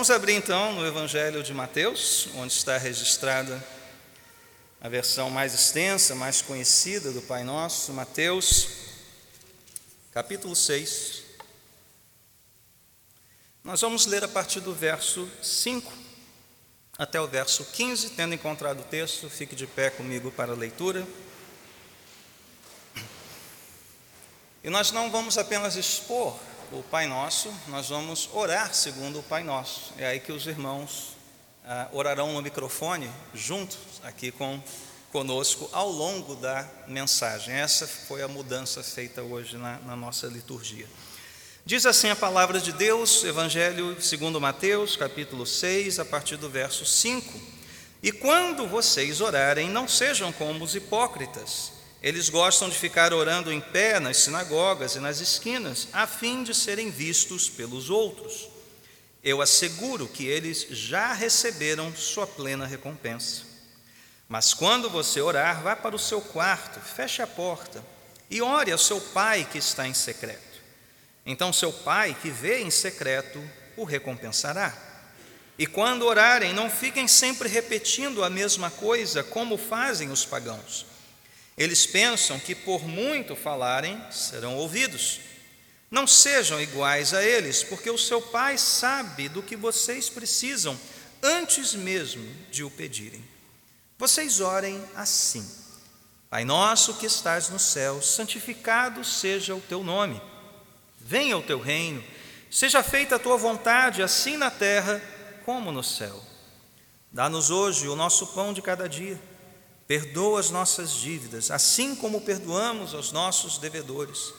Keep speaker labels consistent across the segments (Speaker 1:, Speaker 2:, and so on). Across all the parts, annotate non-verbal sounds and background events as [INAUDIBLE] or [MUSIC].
Speaker 1: Vamos abrir então no Evangelho de Mateus, onde está registrada a versão mais extensa, mais conhecida do Pai Nosso, Mateus, capítulo 6. Nós vamos ler a partir do verso 5 até o verso 15. Tendo encontrado o texto, fique de pé comigo para a leitura. E nós não vamos apenas expor o Pai Nosso, nós vamos orar segundo o Pai Nosso. É aí que os irmãos ah, orarão no microfone, juntos, aqui com conosco, ao longo da mensagem. Essa foi a mudança feita hoje na, na nossa liturgia. Diz assim a palavra de Deus, Evangelho segundo Mateus, capítulo 6, a partir do verso 5. E quando vocês orarem, não sejam como os hipócritas eles gostam de ficar orando em pé nas sinagogas e nas esquinas, a fim de serem vistos pelos outros. Eu asseguro que eles já receberam sua plena recompensa. Mas quando você orar, vá para o seu quarto, feche a porta e ore ao seu pai que está em secreto. Então, seu pai que vê em secreto o recompensará. E quando orarem, não fiquem sempre repetindo a mesma coisa, como fazem os pagãos eles pensam que por muito falarem serão ouvidos. Não sejam iguais a eles, porque o seu Pai sabe do que vocês precisam antes mesmo de o pedirem. Vocês orem assim: Pai nosso que estás no céu, santificado seja o teu nome. Venha o teu reino, seja feita a tua vontade, assim na terra como no céu. Dá-nos hoje o nosso pão de cada dia Perdoa as nossas dívidas, assim como perdoamos aos nossos devedores.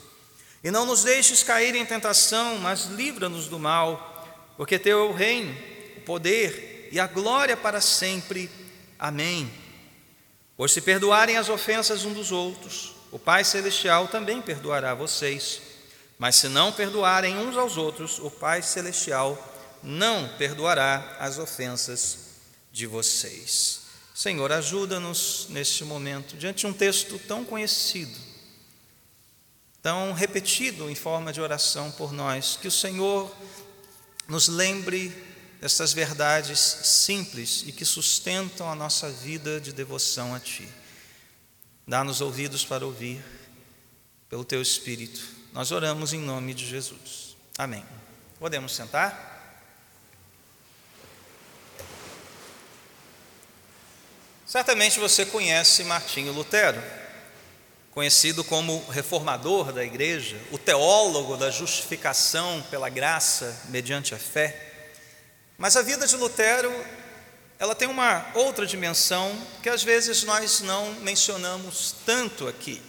Speaker 1: E não nos deixes cair em tentação, mas livra-nos do mal, porque teu é o reino, o poder e a glória para sempre. Amém. Pois se perdoarem as ofensas um dos outros, o Pai Celestial também perdoará vocês. Mas se não perdoarem uns aos outros, o Pai Celestial não perdoará as ofensas de vocês. Senhor, ajuda-nos neste momento, diante de um texto tão conhecido, tão repetido em forma de oração por nós, que o Senhor nos lembre dessas verdades simples e que sustentam a nossa vida de devoção a Ti. Dá-nos ouvidos para ouvir, pelo Teu Espírito. Nós oramos em nome de Jesus. Amém. Podemos sentar? Certamente você conhece Martinho Lutero, conhecido como reformador da igreja, o teólogo da justificação pela graça mediante a fé. Mas a vida de Lutero, ela tem uma outra dimensão que às vezes nós não mencionamos tanto aqui.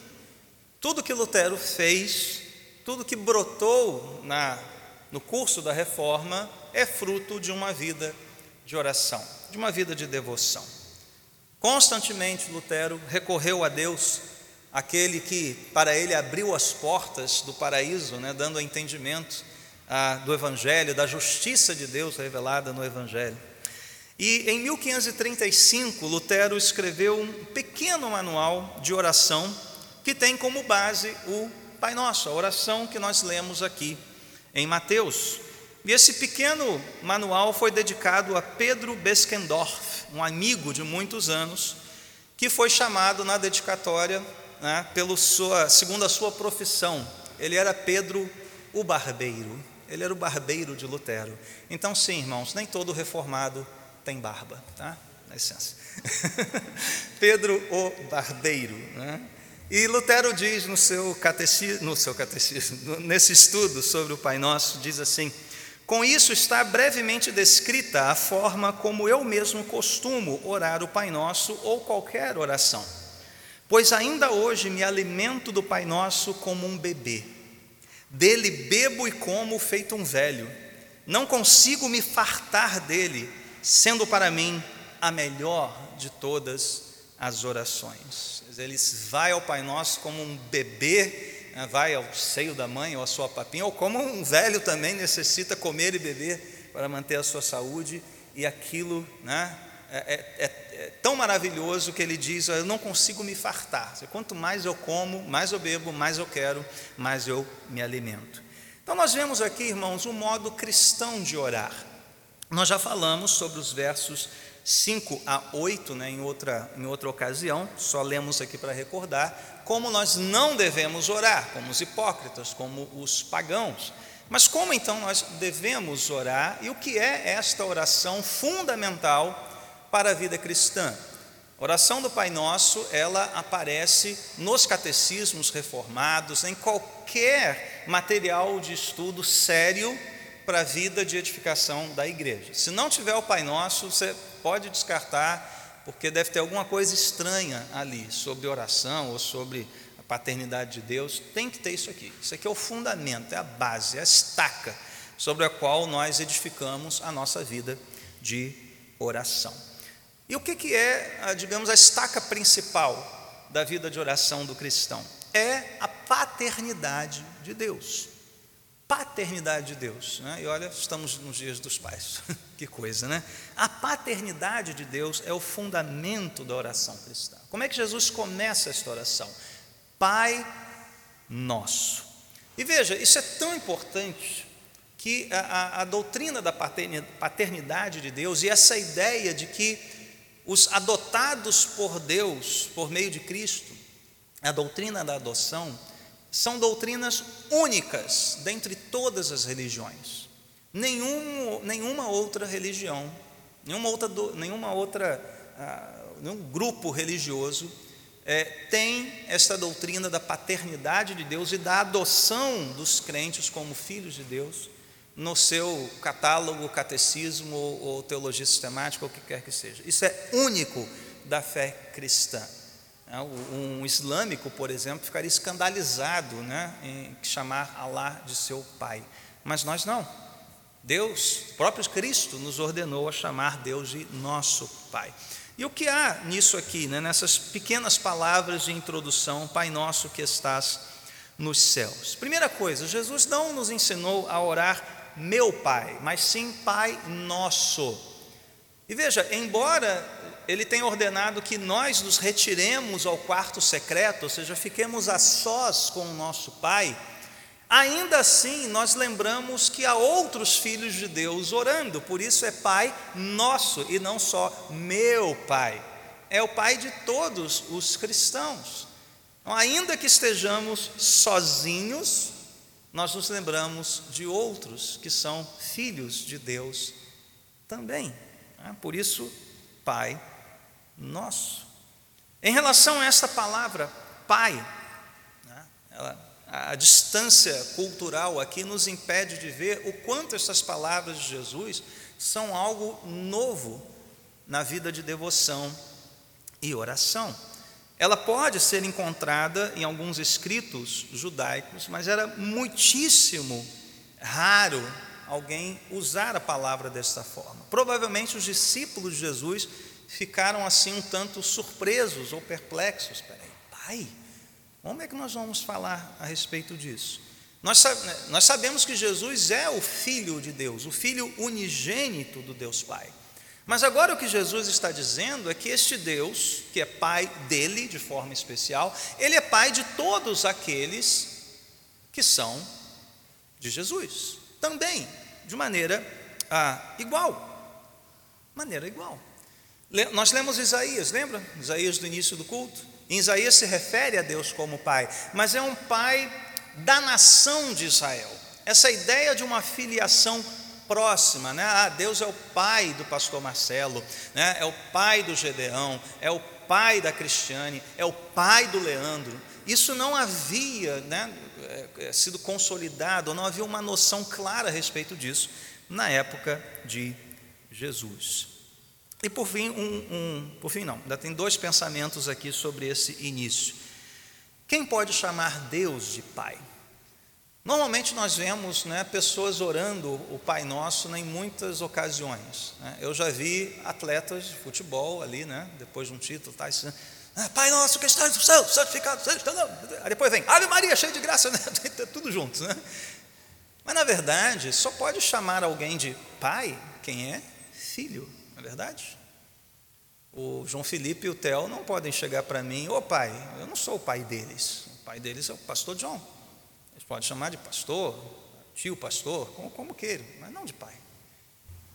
Speaker 1: Tudo que Lutero fez, tudo que brotou na, no curso da reforma, é fruto de uma vida de oração, de uma vida de devoção. Constantemente Lutero recorreu a Deus, aquele que para ele abriu as portas do paraíso, né, dando entendimento ah, do Evangelho, da justiça de Deus revelada no Evangelho. E em 1535, Lutero escreveu um pequeno manual de oração que tem como base o Pai Nosso, a oração que nós lemos aqui em Mateus. E esse pequeno manual foi dedicado a Pedro Beskendorf, um amigo de muitos anos, que foi chamado na dedicatória, né, pelo sua, segundo a sua profissão, ele era Pedro o Barbeiro, ele era o barbeiro de Lutero. Então, sim, irmãos, nem todo reformado tem barba, tá? Dá licença. [LAUGHS] Pedro o Barbeiro, né? E Lutero diz no seu catecismo, no seu catecismo, nesse estudo sobre o Pai Nosso, diz assim: com isso está brevemente descrita a forma como eu mesmo costumo orar o Pai Nosso ou qualquer oração. Pois ainda hoje me alimento do Pai Nosso como um bebê. Dele bebo e como feito um velho. Não consigo me fartar dele, sendo para mim a melhor de todas as orações. Ele vai ao Pai Nosso como um bebê vai ao seio da mãe ou à sua papinha, ou como um velho também necessita comer e beber para manter a sua saúde, e aquilo né, é, é, é, é tão maravilhoso que ele diz: Eu não consigo me fartar. Quanto mais eu como, mais eu bebo, mais eu quero, mais eu me alimento. Então, nós vemos aqui, irmãos, um modo cristão de orar. Nós já falamos sobre os versos 5 a 8, né, em, outra, em outra ocasião, só lemos aqui para recordar, como nós não devemos orar, como os hipócritas, como os pagãos. Mas como então nós devemos orar e o que é esta oração fundamental para a vida cristã? A oração do Pai Nosso, ela aparece nos catecismos reformados, em qualquer material de estudo sério para a vida de edificação da igreja. Se não tiver o Pai Nosso, você pode descartar, porque deve ter alguma coisa estranha ali sobre oração ou sobre a paternidade de Deus. Tem que ter isso aqui. Isso aqui é o fundamento, é a base, é a estaca sobre a qual nós edificamos a nossa vida de oração. E o que, que é, digamos, a estaca principal da vida de oração do cristão? É a paternidade de Deus paternidade de Deus. Né? E olha, estamos nos dias dos pais, [LAUGHS] que coisa, né? A paternidade de Deus é o fundamento da oração cristã. Como é que Jesus começa esta oração? Pai nosso. E veja, isso é tão importante que a, a, a doutrina da paternidade de Deus e essa ideia de que os adotados por Deus, por meio de Cristo, a doutrina da adoção, são doutrinas únicas dentre todas as religiões. Nenhum, nenhuma outra religião, nenhuma outra, nenhuma outra uh, nenhum grupo religioso é, tem esta doutrina da paternidade de Deus e da adoção dos crentes como filhos de Deus no seu catálogo, catecismo ou, ou teologia sistemática, ou o que quer que seja. Isso é único da fé cristã. É, um islâmico, por exemplo, ficaria escandalizado né, em chamar Alá de seu pai. Mas nós não. Deus, o próprio Cristo, nos ordenou a chamar Deus de nosso Pai. E o que há nisso aqui, né, nessas pequenas palavras de introdução, Pai nosso que estás nos céus? Primeira coisa, Jesus não nos ensinou a orar meu Pai, mas sim Pai nosso. E veja, embora ele tem ordenado que nós nos retiremos ao quarto secreto, ou seja, fiquemos a sós com o nosso Pai, ainda assim nós lembramos que há outros filhos de Deus orando, por isso é Pai nosso e não só meu Pai, é o Pai de todos os cristãos. Então, ainda que estejamos sozinhos, nós nos lembramos de outros que são filhos de Deus também. Né? Por isso, Pai nosso. Em relação a esta palavra, Pai, né, ela, a distância cultural aqui nos impede de ver o quanto essas palavras de Jesus são algo novo na vida de devoção e oração. Ela pode ser encontrada em alguns escritos judaicos, mas era muitíssimo raro alguém usar a palavra desta forma. Provavelmente os discípulos de Jesus ficaram assim um tanto surpresos ou perplexos. Espera aí, pai, como é que nós vamos falar a respeito disso? Nós, nós sabemos que Jesus é o Filho de Deus, o Filho unigênito do Deus Pai. Mas agora o que Jesus está dizendo é que este Deus, que é Pai dele de forma especial, ele é Pai de todos aqueles que são de Jesus, também, de maneira ah, igual. Maneira igual. Nós lemos Isaías, lembra? Isaías do início do culto. Em Isaías se refere a Deus como Pai, mas é um Pai da nação de Israel. Essa ideia de uma filiação próxima, né? Ah, Deus é o pai do pastor Marcelo, né? é o pai do Gedeão, é o pai da Cristiane, é o pai do Leandro. Isso não havia né, é, é, sido consolidado, não havia uma noção clara a respeito disso na época de Jesus. E por fim, um, um, por fim não, ainda tem dois pensamentos aqui sobre esse início. Quem pode chamar Deus de Pai? Normalmente nós vemos né, pessoas orando o Pai Nosso em muitas ocasiões. Né? Eu já vi atletas de futebol ali, né, depois de um título, tá, assim, ah, Pai Nosso que está no céu, santificado. Aí depois vem Ave Maria, cheio de graça, né? [LAUGHS] tudo junto. Né? Mas na verdade, só pode chamar alguém de Pai quem é filho é verdade? O João Felipe e o Theo não podem chegar para mim, ô pai, eu não sou o pai deles. O pai deles é o pastor John. Eles podem chamar de pastor, tio pastor, como, como queiram, mas não de pai.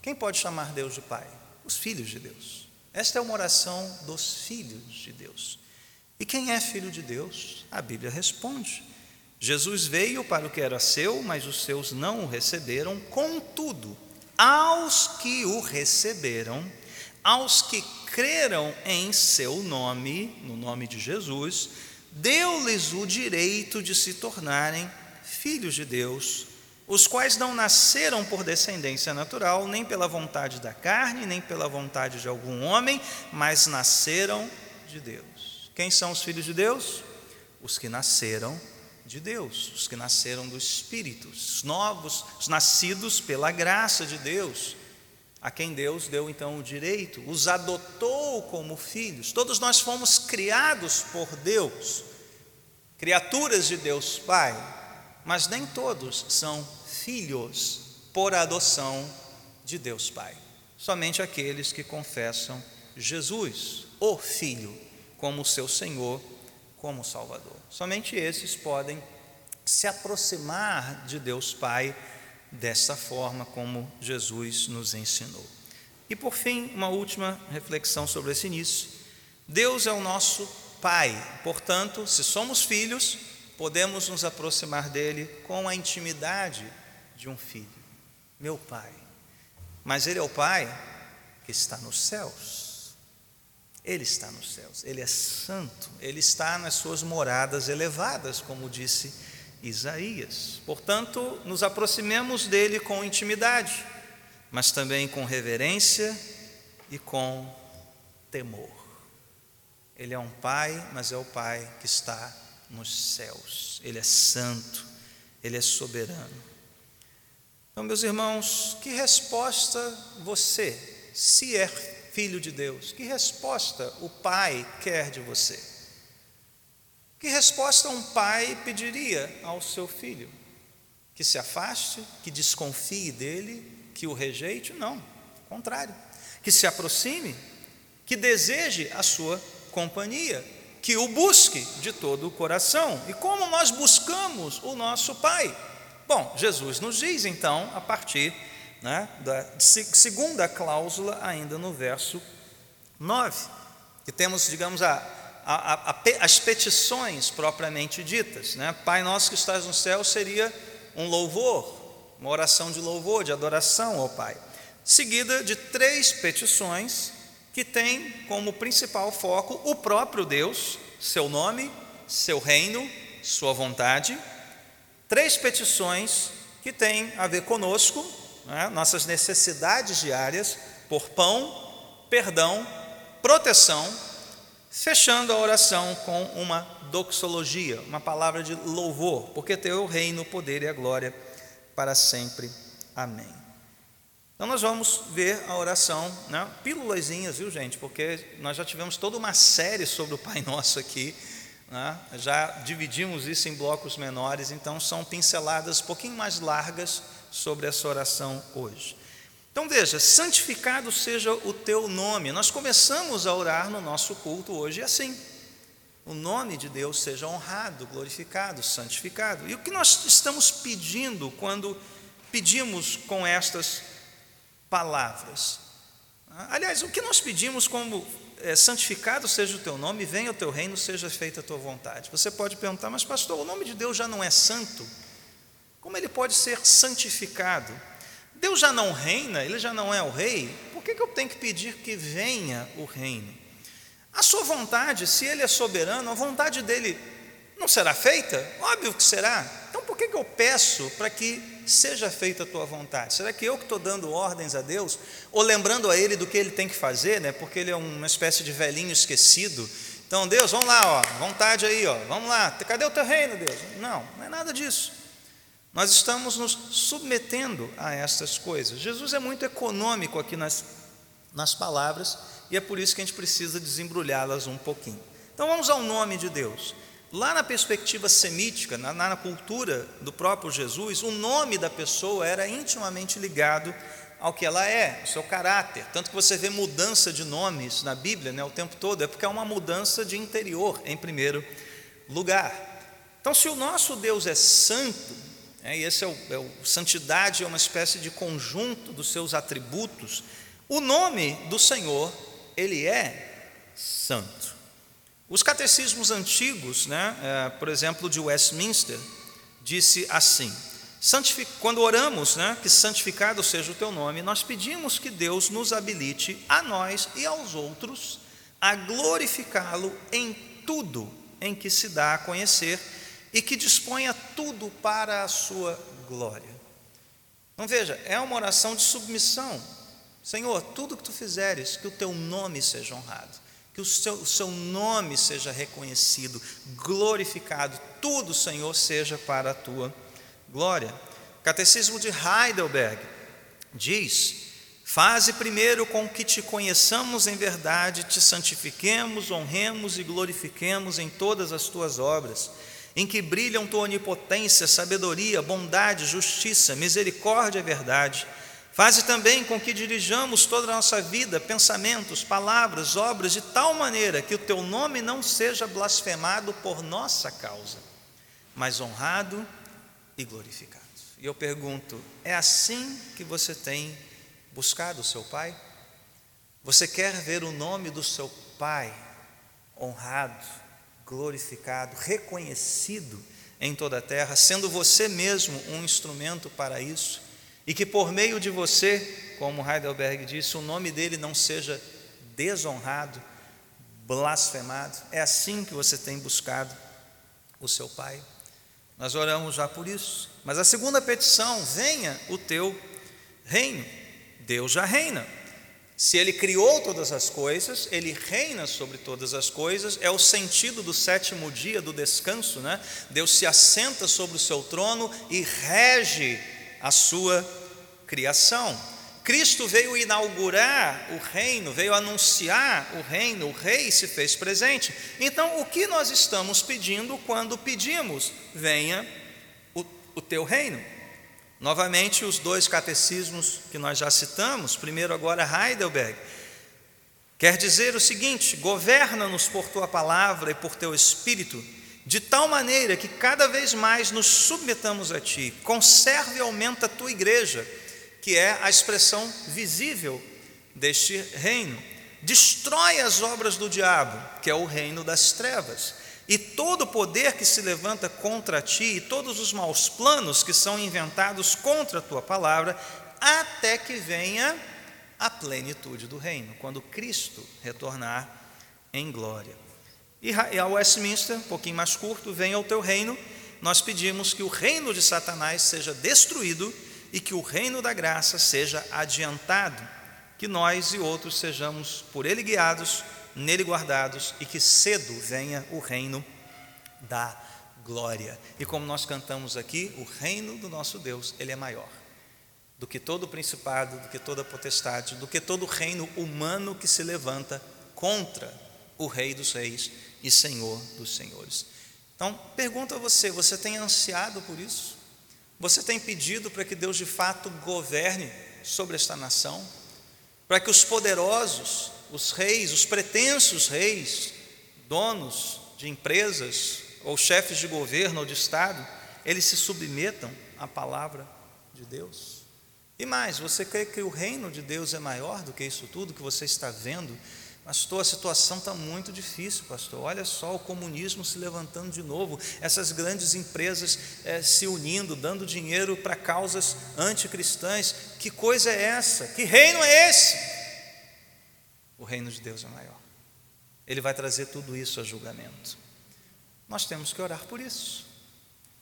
Speaker 1: Quem pode chamar Deus de Pai? Os filhos de Deus. Esta é uma oração dos filhos de Deus. E quem é filho de Deus? A Bíblia responde. Jesus veio para o que era seu, mas os seus não o receberam. Contudo, aos que o receberam, aos que creram em seu nome, no nome de Jesus, deu-lhes o direito de se tornarem filhos de Deus, os quais não nasceram por descendência natural, nem pela vontade da carne, nem pela vontade de algum homem, mas nasceram de Deus. Quem são os filhos de Deus? Os que nasceram de Deus, os que nasceram do Espírito, os novos, os nascidos pela graça de Deus, a quem Deus deu então o direito, os adotou como filhos. Todos nós fomos criados por Deus, criaturas de Deus Pai, mas nem todos são filhos por adoção de Deus Pai. Somente aqueles que confessam Jesus, o Filho, como seu Senhor como Salvador. Somente esses podem se aproximar de Deus Pai dessa forma como Jesus nos ensinou. E por fim, uma última reflexão sobre esse início. Deus é o nosso Pai, portanto, se somos filhos, podemos nos aproximar dele com a intimidade de um filho, meu Pai. Mas Ele é o Pai que está nos céus. Ele está nos céus, Ele é santo, Ele está nas suas moradas elevadas, como disse Isaías. Portanto, nos aproximemos dele com intimidade, mas também com reverência e com temor. Ele é um pai, mas é o pai que está nos céus. Ele é santo, ele é soberano. Então, meus irmãos, que resposta você, se é filho de Deus? Que resposta o pai quer de você? Que resposta um pai pediria ao seu filho? Que se afaste, que desconfie dele, que o rejeite? Não, ao contrário. Que se aproxime, que deseje a sua companhia, que o busque de todo o coração. E como nós buscamos o nosso Pai? Bom, Jesus nos diz então, a partir né, da segunda cláusula, ainda no verso 9, que temos, digamos, a, a, a, as petições propriamente ditas. Né? Pai nosso que estás no céu seria um louvor, uma oração de louvor, de adoração ao Pai, seguida de três petições que têm como principal foco o próprio Deus, seu nome, seu reino, sua vontade. Três petições que têm a ver conosco, né, nossas necessidades diárias por pão, perdão, proteção, fechando a oração com uma doxologia, uma palavra de louvor, porque teu reino, o poder e a glória para sempre. Amém. Então nós vamos ver a oração, né? pílulazinhas, viu gente? Porque nós já tivemos toda uma série sobre o Pai [LAUGHS] Nosso aqui, né? já dividimos isso em blocos menores, então são pinceladas um pouquinho mais largas sobre essa oração hoje. Então veja, santificado seja o teu nome. Nós começamos a orar no nosso culto hoje assim. O nome de Deus seja honrado, glorificado, santificado. E o que nós estamos pedindo quando pedimos com estas palavras? Aliás, o que nós pedimos como é, santificado seja o teu nome, venha o teu reino, seja feita a tua vontade. Você pode perguntar, mas pastor, o nome de Deus já não é santo? Como ele pode ser santificado? Deus já não reina, ele já não é o rei, por que, que eu tenho que pedir que venha o reino? A sua vontade, se ele é soberano, a vontade dele não será feita? Óbvio que será. Então por que, que eu peço para que seja feita a tua vontade? Será que eu que estou dando ordens a Deus, ou lembrando a Ele do que Ele tem que fazer, né? porque Ele é uma espécie de velhinho esquecido? Então, Deus, vamos lá, ó, vontade aí, ó, vamos lá, cadê o teu reino, Deus? Não, não é nada disso. Nós estamos nos submetendo a essas coisas. Jesus é muito econômico aqui nas, nas palavras e é por isso que a gente precisa desembrulhá-las um pouquinho. Então vamos ao nome de Deus. Lá na perspectiva semítica, na, na cultura do próprio Jesus, o nome da pessoa era intimamente ligado ao que ela é, ao seu caráter. Tanto que você vê mudança de nomes na Bíblia né, o tempo todo, é porque é uma mudança de interior, em primeiro lugar. Então, se o nosso Deus é santo, e esse é o, é o santidade é uma espécie de conjunto dos seus atributos. O nome do Senhor, ele é santo. Os catecismos antigos, né, é, por exemplo, de Westminster, disse assim: quando oramos, né, que santificado seja o teu nome, nós pedimos que Deus nos habilite a nós e aos outros a glorificá-lo em tudo em que se dá a conhecer e que disponha tudo para a sua glória. Então veja, é uma oração de submissão. Senhor, tudo que tu fizeres, que o teu nome seja honrado, que o seu, o seu nome seja reconhecido, glorificado, tudo, Senhor, seja para a tua glória. Catecismo de Heidelberg diz: Faze primeiro com que te conheçamos em verdade, te santifiquemos, honremos e glorifiquemos em todas as tuas obras, em que brilham tua onipotência, sabedoria, bondade, justiça, misericórdia e verdade. Faze também com que dirijamos toda a nossa vida, pensamentos, palavras, obras, de tal maneira que o teu nome não seja blasfemado por nossa causa, mas honrado e glorificado. E eu pergunto: é assim que você tem buscado o seu Pai? Você quer ver o nome do seu Pai honrado, glorificado, reconhecido em toda a terra, sendo você mesmo um instrumento para isso, e que por meio de você, como Heidelberg disse, o nome dele não seja desonrado, blasfemado. É assim que você tem buscado o seu Pai. Nós oramos já por isso. Mas a segunda petição, venha o teu reino. Deus já reina. Se ele criou todas as coisas, ele reina sobre todas as coisas, é o sentido do sétimo dia do descanso, né? Deus se assenta sobre o seu trono e rege a sua criação. Cristo veio inaugurar o reino, veio anunciar o reino, o rei se fez presente. Então, o que nós estamos pedindo quando pedimos? Venha o, o teu reino. Novamente, os dois catecismos que nós já citamos, primeiro agora Heidelberg, quer dizer o seguinte: governa-nos por tua palavra e por teu espírito, de tal maneira que cada vez mais nos submetamos a ti, conserve e aumenta a tua igreja, que é a expressão visível deste reino. Destrói as obras do diabo, que é o reino das trevas e todo poder que se levanta contra ti, e todos os maus planos que são inventados contra a tua palavra, até que venha a plenitude do reino, quando Cristo retornar em glória. E a Westminster, um pouquinho mais curto, venha o teu reino, nós pedimos que o reino de Satanás seja destruído e que o reino da graça seja adiantado, que nós e outros sejamos por ele guiados nele guardados e que cedo venha o reino da glória. E como nós cantamos aqui, o reino do nosso Deus, ele é maior do que todo principado, do que toda potestade, do que todo reino humano que se levanta contra o Rei dos Reis e Senhor dos Senhores. Então, pergunto a você: você tem ansiado por isso? Você tem pedido para que Deus de fato governe sobre esta nação? Para que os poderosos os reis, os pretensos reis, donos de empresas ou chefes de governo ou de Estado, eles se submetam à palavra de Deus. E mais, você crê que o reino de Deus é maior do que isso tudo que você está vendo? Pastor, a situação está muito difícil, pastor. Olha só o comunismo se levantando de novo, essas grandes empresas é, se unindo, dando dinheiro para causas anticristãs. Que coisa é essa? Que reino é esse? O reino de Deus é maior. Ele vai trazer tudo isso a julgamento. Nós temos que orar por isso.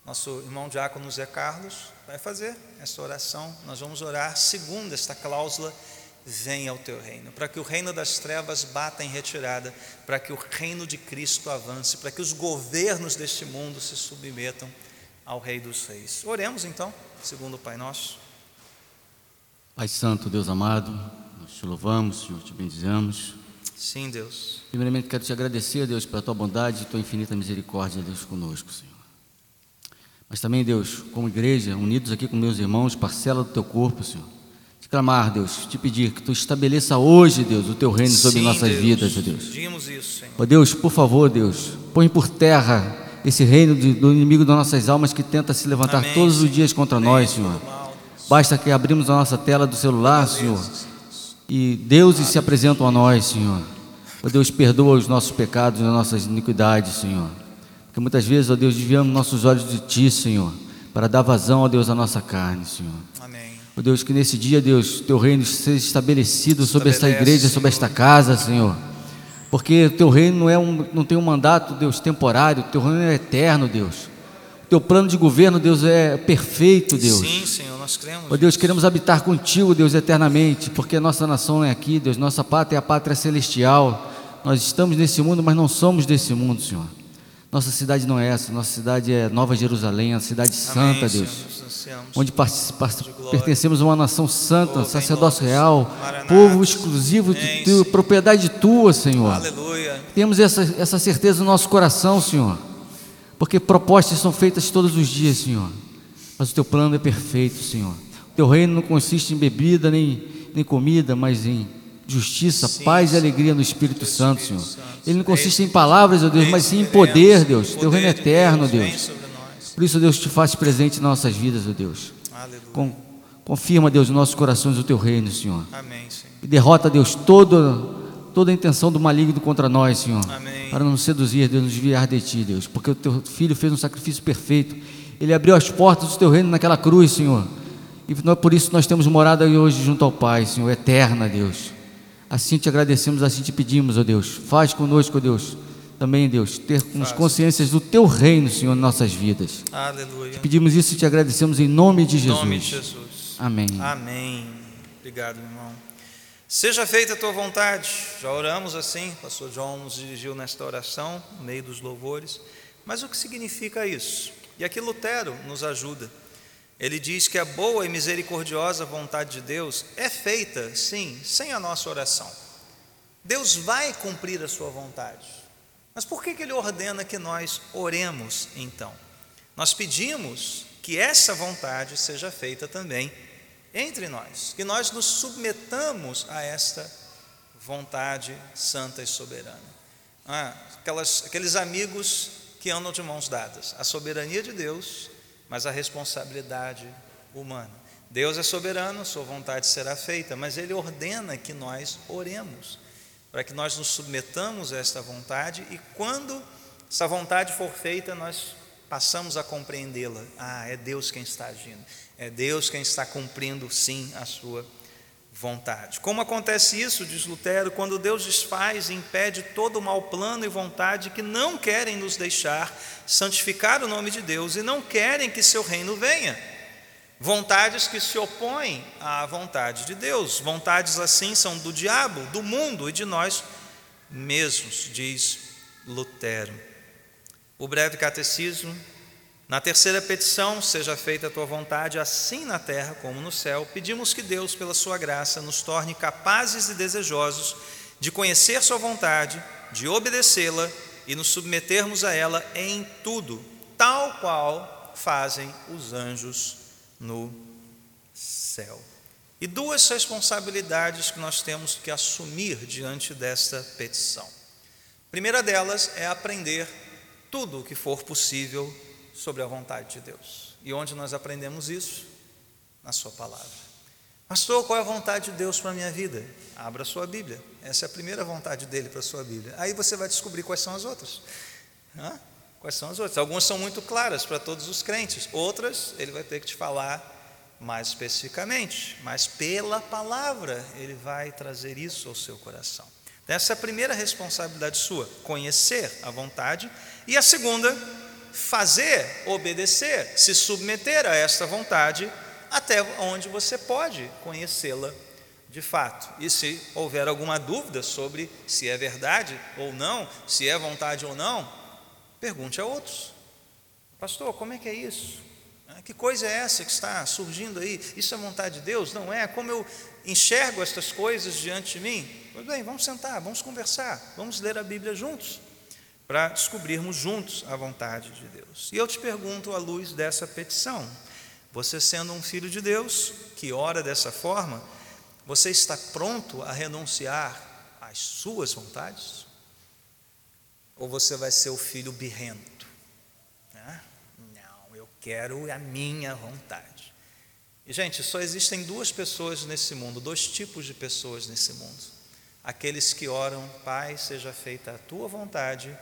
Speaker 1: Nosso irmão diácono Zé Carlos vai fazer essa oração. Nós vamos orar segundo esta cláusula: venha ao teu reino, para que o reino das trevas bata em retirada, para que o reino de Cristo avance, para que os governos deste mundo se submetam ao Rei dos Reis. Oremos então, segundo o Pai Nosso.
Speaker 2: Pai Santo, Deus amado, te louvamos, Senhor, te bendizemos.
Speaker 1: Sim, Deus.
Speaker 2: Primeiramente, quero te agradecer, Deus, pela tua bondade e tua infinita misericórdia, Deus, conosco, Senhor. Mas também, Deus, como igreja, unidos aqui com meus irmãos, parcela do teu corpo, Senhor. Te clamar, Deus, te pedir que tu estabeleça hoje, Deus, o teu reino sobre
Speaker 1: Sim,
Speaker 2: nossas
Speaker 1: Deus.
Speaker 2: vidas, Deus.
Speaker 1: Pedimos isso, Senhor.
Speaker 2: Ó Deus, por favor, Deus, põe por terra esse reino do inimigo das nossas almas que tenta se levantar
Speaker 1: Amém,
Speaker 2: todos os
Speaker 1: Senhor.
Speaker 2: dias contra
Speaker 1: Amém,
Speaker 2: nós, Senhor.
Speaker 1: mal.
Speaker 2: Basta que abrimos a nossa tela do celular, Senhor, e deuses se apresentam a nós, Senhor. Ó Deus, perdoa os nossos pecados, as nossas iniquidades, Senhor. Porque muitas vezes, ó Deus, desviamos nossos olhos de Ti, Senhor, para dar vazão, ó Deus, à nossa carne, Senhor.
Speaker 1: Amém.
Speaker 2: Ó Deus, que nesse dia, Deus, Teu reino seja estabelecido sobre esta igreja, sobre esta casa, Senhor. Porque Teu reino não, é um, não tem um mandato, Deus, temporário, Teu reino é eterno, Deus. Teu plano de governo, Deus, é perfeito, Deus.
Speaker 1: Sim, Senhor, nós cremos.
Speaker 2: Ó Deus, queremos habitar contigo, Deus, eternamente, porque a nossa nação é aqui, Deus, nossa pátria é a pátria celestial. Nós estamos nesse mundo, mas não somos desse mundo, Senhor. Nossa cidade não é essa, nossa cidade é Nova Jerusalém, a cidade
Speaker 1: Amém,
Speaker 2: santa,
Speaker 1: Senhor,
Speaker 2: Deus.
Speaker 1: ansiamos.
Speaker 2: Onde pertencemos a uma nação santa,
Speaker 1: Oh,
Speaker 2: sacerdócio real,
Speaker 1: Maranata.
Speaker 2: povo exclusivo de
Speaker 1: Senhor.
Speaker 2: propriedade tua, Senhor.
Speaker 1: Aleluia.
Speaker 2: Temos essa, essa certeza no nosso coração, Senhor, porque propostas são feitas todos os dias, Senhor, mas o teu plano é perfeito, Senhor. O teu reino não consiste em bebida nem, nem comida, mas em justiça,
Speaker 1: Sim,
Speaker 2: paz e
Speaker 1: Senhor.
Speaker 2: alegria no Espírito Santo, Senhor. Ele não
Speaker 1: É
Speaker 2: consiste em palavras, ó Deus,
Speaker 1: É
Speaker 2: mas sim em poder,
Speaker 1: queremos.
Speaker 2: Deus. Teu reino é eterno, Deus. Por isso, Deus, te faz presente em nossas vidas, ó Deus. Confirma, Deus, em nossos corações o teu reino, Senhor. E derrota, Deus, toda, toda a intenção do maligno contra nós, Senhor.
Speaker 1: Amém.
Speaker 2: Para nos seduzir, Deus, nos desviar de Ti, Deus. Porque o Teu Filho fez um sacrifício perfeito. Ele abriu as portas do Teu reino naquela cruz, Senhor. E nós- por isso nós temos morada hoje junto ao Pai, Senhor, eterna, Deus. Assim te agradecemos, assim te pedimos, ó Deus. Faz conosco, ó Deus. Também, Deus, ter
Speaker 1: Faz.
Speaker 2: consciências do Teu reino, Senhor, em nossas vidas.
Speaker 1: Aleluia.
Speaker 2: Pedimos isso e te agradecemos em nome de
Speaker 1: Em
Speaker 2: Jesus.
Speaker 1: nome de Jesus.
Speaker 2: Amém.
Speaker 1: Amém. Obrigado, meu irmão. Seja feita a tua vontade. Já oramos assim, o pastor João nos dirigiu nesta oração, no meio dos louvores. Mas o que significa isso? E aqui Lutero nos ajuda. Ele diz que a boa e misericordiosa vontade de Deus é feita, sim, sem a nossa oração. Deus vai cumprir a sua vontade. Mas por que, ele ordena que nós oremos então? Nós pedimos que essa vontade seja feita também entre nós, que nós nos submetamos a esta vontade santa e soberana. Ah, aquelas, aqueles amigos que andam de mãos dadas, a soberania de Deus, mas a responsabilidade humana. Deus é soberano, sua vontade será feita, mas Ele ordena que nós oremos, para que nós nos submetamos a esta vontade e quando essa vontade for feita, nós passamos a compreendê-la. Ah, é Deus quem está agindo, é Deus quem está cumprindo, sim, a sua vontade. Como acontece isso, diz Lutero, quando Deus desfaz e impede todo o mau plano e vontade que não querem nos deixar santificar o nome de Deus e não querem que seu reino venha. Vontades que se opõem à vontade de Deus. Vontades assim são do diabo, do mundo e de nós mesmos, diz Lutero. O breve catecismo, na terceira petição, seja feita a tua vontade, assim na terra como no céu, pedimos que Deus, pela sua graça, nos torne capazes e desejosos de conhecer sua vontade, de obedecê-la e nos submetermos a ela em tudo, tal qual fazem os anjos no céu. E duas responsabilidades que nós temos que assumir diante desta petição. A primeira delas é aprender tudo o que for possível sobre a vontade de Deus. E onde nós aprendemos isso? Na Sua palavra. Pastor, qual é a vontade de Deus para a minha vida? Abra a sua Bíblia. Essa é a primeira vontade dele para a sua Bíblia. Aí você vai descobrir quais são as outras. Hã? Quais são as outras? Algumas são muito claras para todos os crentes, outras ele vai ter que te falar mais especificamente, mas pela palavra ele vai trazer isso ao seu coração. Essa é a primeira responsabilidade sua, conhecer a vontade, e a segunda, fazer, obedecer, se submeter a esta vontade até onde você pode conhecê-la de fato. E se houver alguma dúvida sobre se é verdade ou não, se é vontade ou não, pergunte a outros. Pastor, como é que é isso? Que coisa é essa que está surgindo aí? Isso é vontade de Deus? Não é? Como eu enxergo estas coisas diante de mim? Pois bem, vamos sentar, vamos conversar, vamos ler a Bíblia juntos, para descobrirmos juntos a vontade de Deus. E eu te pergunto, à luz dessa petição, você sendo um filho de Deus, que ora dessa forma, você está pronto a renunciar às suas vontades? Ou você vai ser o filho birrento, quero a minha vontade. E, gente, só existem duas pessoas nesse mundo, dois tipos de pessoas nesse mundo: aqueles que oram, Pai, seja feita a tua vontade,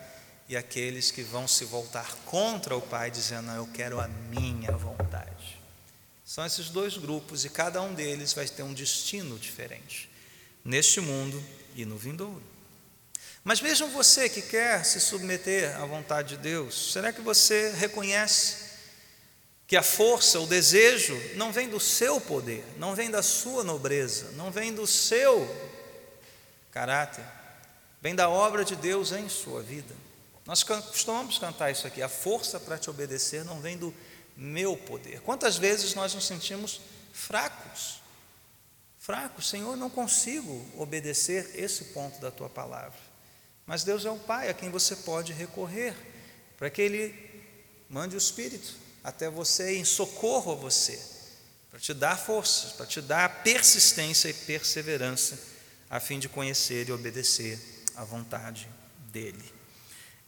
Speaker 1: e aqueles que vão se voltar contra o Pai, dizendo, não, eu quero a minha vontade. São esses dois grupos, e cada um deles vai ter um destino diferente, neste mundo e no vindouro. Mas mesmo você que quer se submeter à vontade de Deus, será que você reconhece que a força, o desejo, não vem do seu poder, não vem da sua nobreza, não vem do seu caráter, vem da obra de Deus em sua vida? Nós costumamos cantar isso aqui: a força para te obedecer não vem do meu poder. Quantas vezes nós nos sentimos fracos? Fracos, Senhor, não consigo obedecer esse ponto da tua palavra. Mas Deus é o Pai a quem você pode recorrer, para que Ele mande o Espírito até você em socorro a você, para te dar forças, para te dar persistência e perseverança, a fim de conhecer e obedecer à vontade dEle.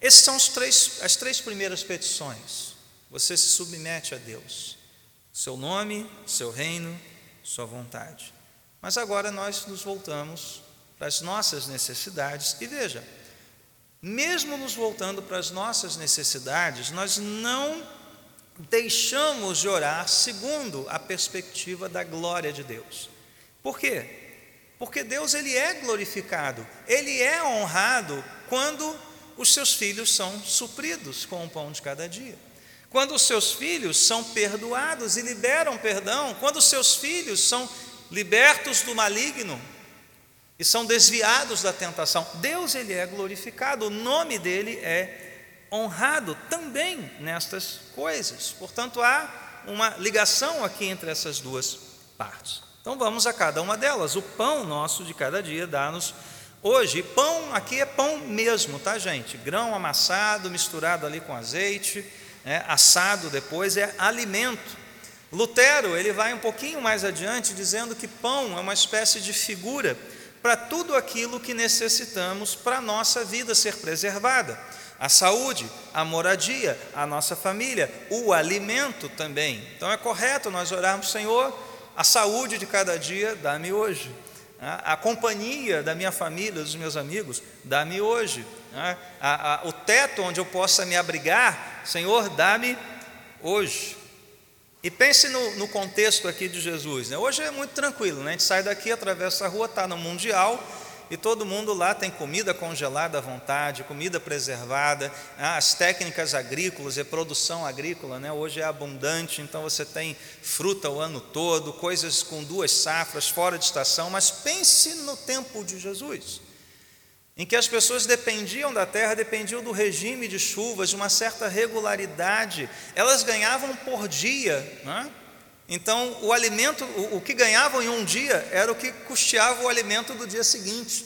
Speaker 1: Essas são três, as três primeiras petições. Você se submete a Deus, seu nome, seu reino, sua vontade. Mas agora nós nos voltamos para as nossas necessidades e veja, mesmo nos voltando para as nossas necessidades, nós não deixamos de orar segundo a perspectiva da glória de Deus. Por quê? Porque Deus ele é glorificado, ele é honrado quando os seus filhos são supridos com o pão de cada dia. Quando os seus filhos são perdoados e liberam perdão, quando os seus filhos são libertos do maligno, e são desviados da tentação. Deus ele é glorificado, o nome dele é honrado também nestas coisas. Portanto, há uma ligação aqui entre essas duas partes. Então vamos a cada uma delas. O pão nosso de cada dia dá-nos hoje. pão aqui é pão mesmo, tá, gente? Grão amassado, misturado ali com azeite, né? assado depois é alimento. Lutero ele vai um pouquinho mais adiante dizendo que pão é uma espécie de figura para tudo aquilo que necessitamos para a nossa vida ser preservada. A saúde, a moradia, a nossa família, o alimento também. Então é correto nós orarmos, Senhor, a saúde de cada dia, dá-me hoje. A companhia da minha família, dos meus amigos, dá-me hoje. O teto onde eu possa me abrigar, Senhor, dá-me hoje. E pense no, no, contexto aqui de Jesus. Né? Hoje é muito tranquilo, né? a gente sai daqui, atravessa a rua, está no Mundial, e todo mundo lá tem comida congelada à vontade, comida preservada, né? as técnicas agrícolas, reprodução agrícola, né? hoje é abundante, então você tem fruta o ano todo, coisas com duas safras, fora de estação, mas pense no tempo de Jesus em que as pessoas dependiam da terra, dependiam do regime de chuvas, de uma certa regularidade, elas ganhavam por dia. Né? Então, o alimento, o, o que ganhavam em um dia, era o que custeava o alimento do dia seguinte.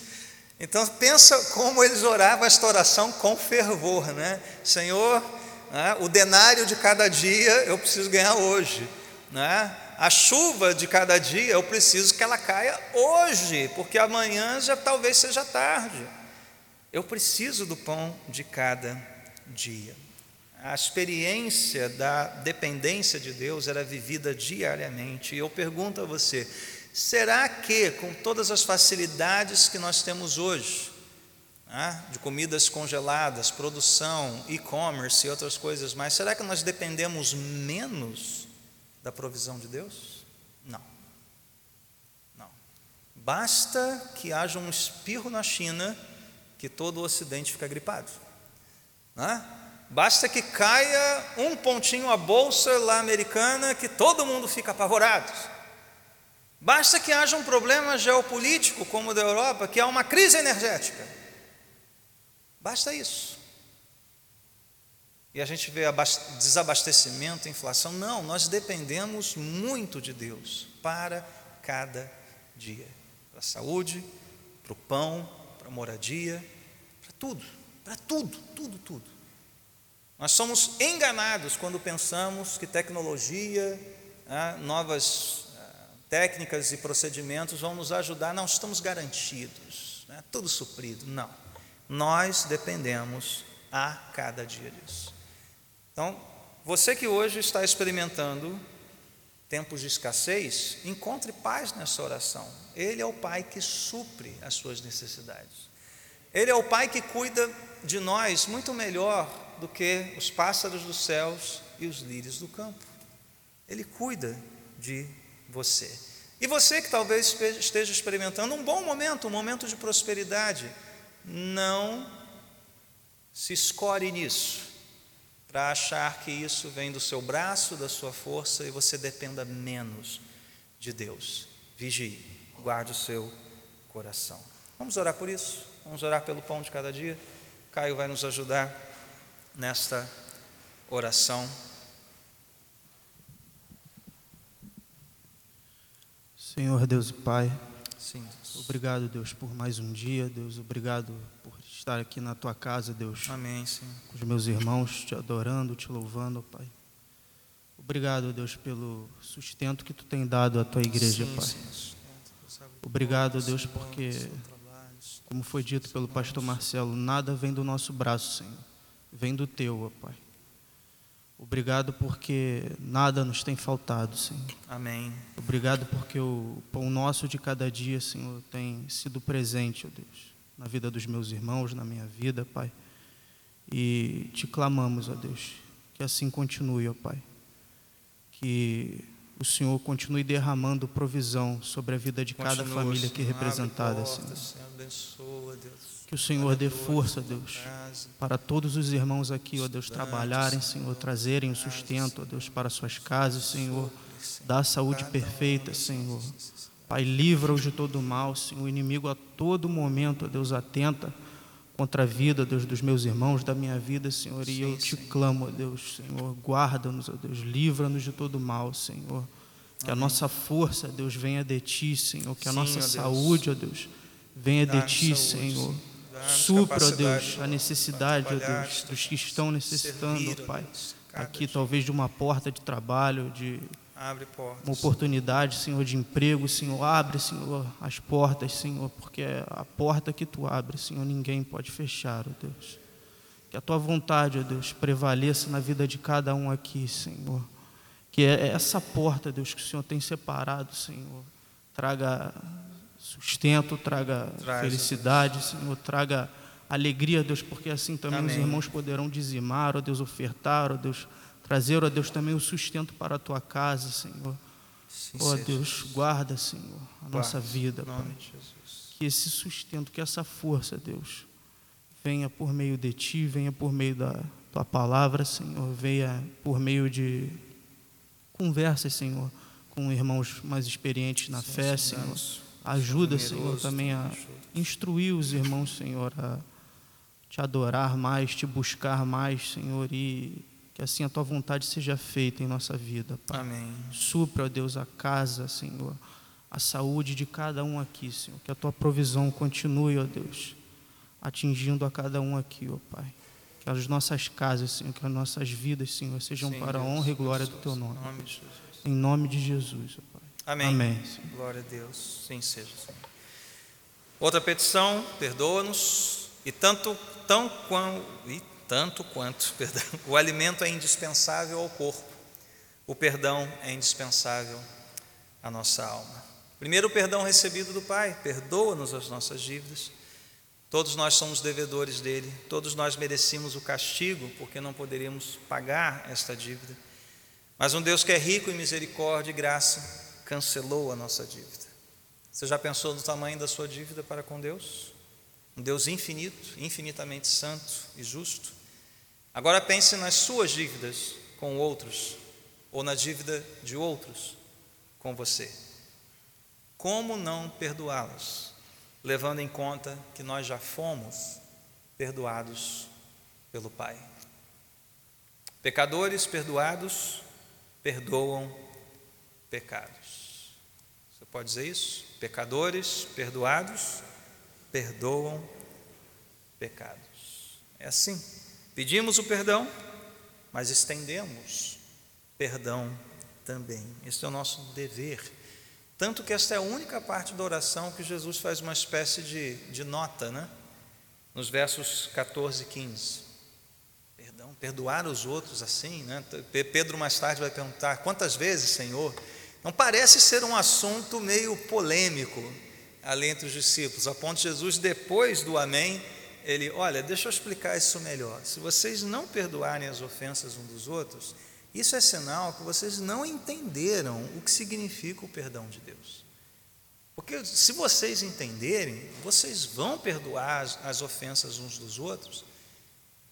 Speaker 1: Então, pensa como eles oravam esta oração com fervor, né? Senhor, né, o denário de cada dia eu preciso ganhar hoje, né? A chuva de cada dia eu preciso que ela caia hoje, porque amanhã já talvez seja tarde. Eu preciso do pão de cada dia. A experiência da dependência de Deus era vivida diariamente. E eu pergunto a você: será que, com todas as facilidades que nós temos hoje, né, de comidas congeladas, produção, e-commerce e outras coisas mais, será que nós dependemos menos da provisão de Deus? Não. Não. Basta que haja um espirro na China que todo o Ocidente fica gripado. Né? Basta que caia um pontinho a bolsa lá americana que todo mundo fica apavorado. Basta que haja um problema geopolítico como o da Europa, que há uma crise energética. Basta isso. E a gente vê desabastecimento, inflação. Não, nós dependemos muito de Deus para cada dia para a saúde, para o pão, para moradia, para tudo, para tudo, tudo, tudo. Nós somos enganados quando pensamos que tecnologia, ah, novas ah, técnicas e procedimentos vão nos ajudar. Não estamos garantidos, né? tudo suprido. Não. Nós dependemos a cada dia disso. Então, você que hoje está experimentando tempos de escassez, encontre paz nessa oração. Ele é o Pai que supre as suas necessidades. Ele é o Pai que cuida de nós muito melhor do que os pássaros dos céus e os lírios do campo. Ele cuida de você. E você que talvez esteja experimentando um bom momento, um momento de prosperidade, não se escore nisso para achar que isso vem do seu braço, da sua força e você dependa menos de Deus. Vigie, guarde o seu coração. Vamos orar por isso? Vamos orar pelo pão de cada dia? Caio vai nos ajudar nesta oração.
Speaker 3: Senhor Deus e Pai,
Speaker 1: Sim, Deus.
Speaker 3: obrigado, Deus, por mais um dia, Deus, obrigado por estar aqui na tua casa, Deus,
Speaker 1: Amém, Senhor.
Speaker 3: com os meus irmãos, te adorando, te louvando, Pai. Obrigado, Deus, pelo sustento que tu tem dado à tua igreja,
Speaker 1: Sim,
Speaker 3: Pai.
Speaker 1: Senhor.
Speaker 3: Obrigado, Deus, porque, como foi dito pelo pastor Marcelo, nada vem do nosso braço, Senhor, vem do teu, ó Pai. Obrigado porque nada nos tem faltado, Senhor.
Speaker 1: Amém.
Speaker 3: Obrigado porque o pão nosso de cada dia, Senhor, tem sido presente, ó Deus, na vida dos meus irmãos, na minha vida, Pai. E te clamamos, ó Deus, que assim continue, ó Pai. Que o Senhor continue derramando provisão sobre a vida de cada
Speaker 1: Continua,
Speaker 3: família aqui
Speaker 1: Senhor.
Speaker 3: representada,
Speaker 1: Abre portas,
Speaker 3: Senhor.
Speaker 1: Abençoa.
Speaker 3: Que o Senhor dê força, Deus, para todos os irmãos aqui, ó Deus, trabalharem, Senhor, trazerem o sustento, ó Deus, para suas casas, Senhor. Dá saúde perfeita, Senhor. Pai, livra-os de todo mal, Senhor. O inimigo a todo momento, ó Deus, atenta contra a vida, Deus, dos meus irmãos, da minha vida, Senhor. E eu te clamo, ó Deus, Senhor. Guarda-nos, ó Deus. Livra-nos de todo mal, Senhor. Que a nossa força, Deus, venha de ti, Senhor. Que a
Speaker 1: Sim,
Speaker 3: nossa
Speaker 1: ó
Speaker 3: saúde, ó Deus, venha de ti,
Speaker 1: saúde,
Speaker 3: Senhor. Supra, Deus, a necessidade, ó Deus, dos que estão necessitando,
Speaker 1: servir,
Speaker 3: Pai. Aqui, talvez, de uma porta de trabalho, de
Speaker 1: Abre portas.
Speaker 3: uma oportunidade, Senhor, de emprego, Senhor. Abre, Senhor, as portas, Senhor, porque a porta que tu abres, Senhor, ninguém pode fechar, ó Deus. Que a tua vontade, ó Deus, prevaleça na vida de cada um aqui, Senhor. Que é essa porta, Deus, que o Senhor tem separado, Senhor, traga sustento, traga
Speaker 1: Traz,
Speaker 3: felicidade, Senhor, traga alegria, Deus, porque assim também os
Speaker 1: Amém.
Speaker 3: irmãos poderão dizimar, ó Deus, ofertar, ó Deus, trazer, ó Deus, também o sustento para a tua casa, Senhor.
Speaker 1: Sim,
Speaker 3: Ó. Deus, guarda, Senhor, a nossa
Speaker 1: Guarda,
Speaker 3: vida,
Speaker 1: Em
Speaker 3: Pai. Que esse sustento, que essa força, Deus, venha por meio de Ti, venha por meio da Tua palavra, Senhor, venha por meio de conversas, Senhor, com irmãos mais experientes na fé, Senhor. Ajuda, Senhor, também a instruir os irmãos, Senhor, a te adorar mais, te buscar mais, Senhor, e que assim a tua vontade seja feita em nossa vida, Pai.
Speaker 1: Amém.
Speaker 3: Supra, ó Deus, a casa, Senhor, a saúde de cada um aqui, Senhor. Que a tua provisão continue, ó Deus, atingindo a cada um aqui, ó Pai. Que as nossas casas, Senhor, que as nossas vidas, Senhor, sejam
Speaker 1: Sim,
Speaker 3: para a
Speaker 1: Deus,
Speaker 3: honra e glória do
Speaker 1: abençoa.
Speaker 3: teu nome.
Speaker 1: Em nome de Jesus.
Speaker 3: Em nome de Jesus, ó Pai.
Speaker 1: Amém.
Speaker 3: Amém.
Speaker 1: Glória a Deus. Sim seja. Senhor. Outra petição, perdoa-nos e tanto tão quão, e tanto quanto, perdão, o alimento é indispensável ao corpo. O perdão é indispensável à nossa alma. Primeiro o perdão recebido do Pai, perdoa-nos as nossas dívidas. Todos nós somos devedores dele, todos nós merecíamos o castigo porque não poderíamos pagar esta dívida. Mas um Deus que é rico em misericórdia e graça cancelou a nossa dívida. Você já pensou no tamanho da sua dívida para com Deus? Um Deus infinito, infinitamente santo e justo. Agora pense nas suas dívidas com outros, ou na dívida de outros com você. Como não perdoá-las, levando em conta que nós já fomos perdoados pelo Pai? Pecadores perdoados perdoam pecados. Você pode dizer isso? Pecadores perdoados perdoam pecados. É assim. Pedimos o perdão, mas estendemos perdão também. Este é o nosso dever. Tanto que esta é a única parte da oração que Jesus faz uma espécie de, de nota, né? Nos versos 14 e 15. Perdão perdoar os outros assim, né? Pedro mais tarde vai perguntar: quantas vezes, Senhor? Não parece ser um assunto meio polêmico ali entre os discípulos, a ponto de Jesus, depois do Amém, ele, olha, deixa eu explicar isso melhor. Se vocês não perdoarem as ofensas uns dos outros, isso é sinal que vocês não entenderam o que significa o perdão de Deus. Porque se vocês entenderem, vocês vão perdoar as, as ofensas uns dos outros,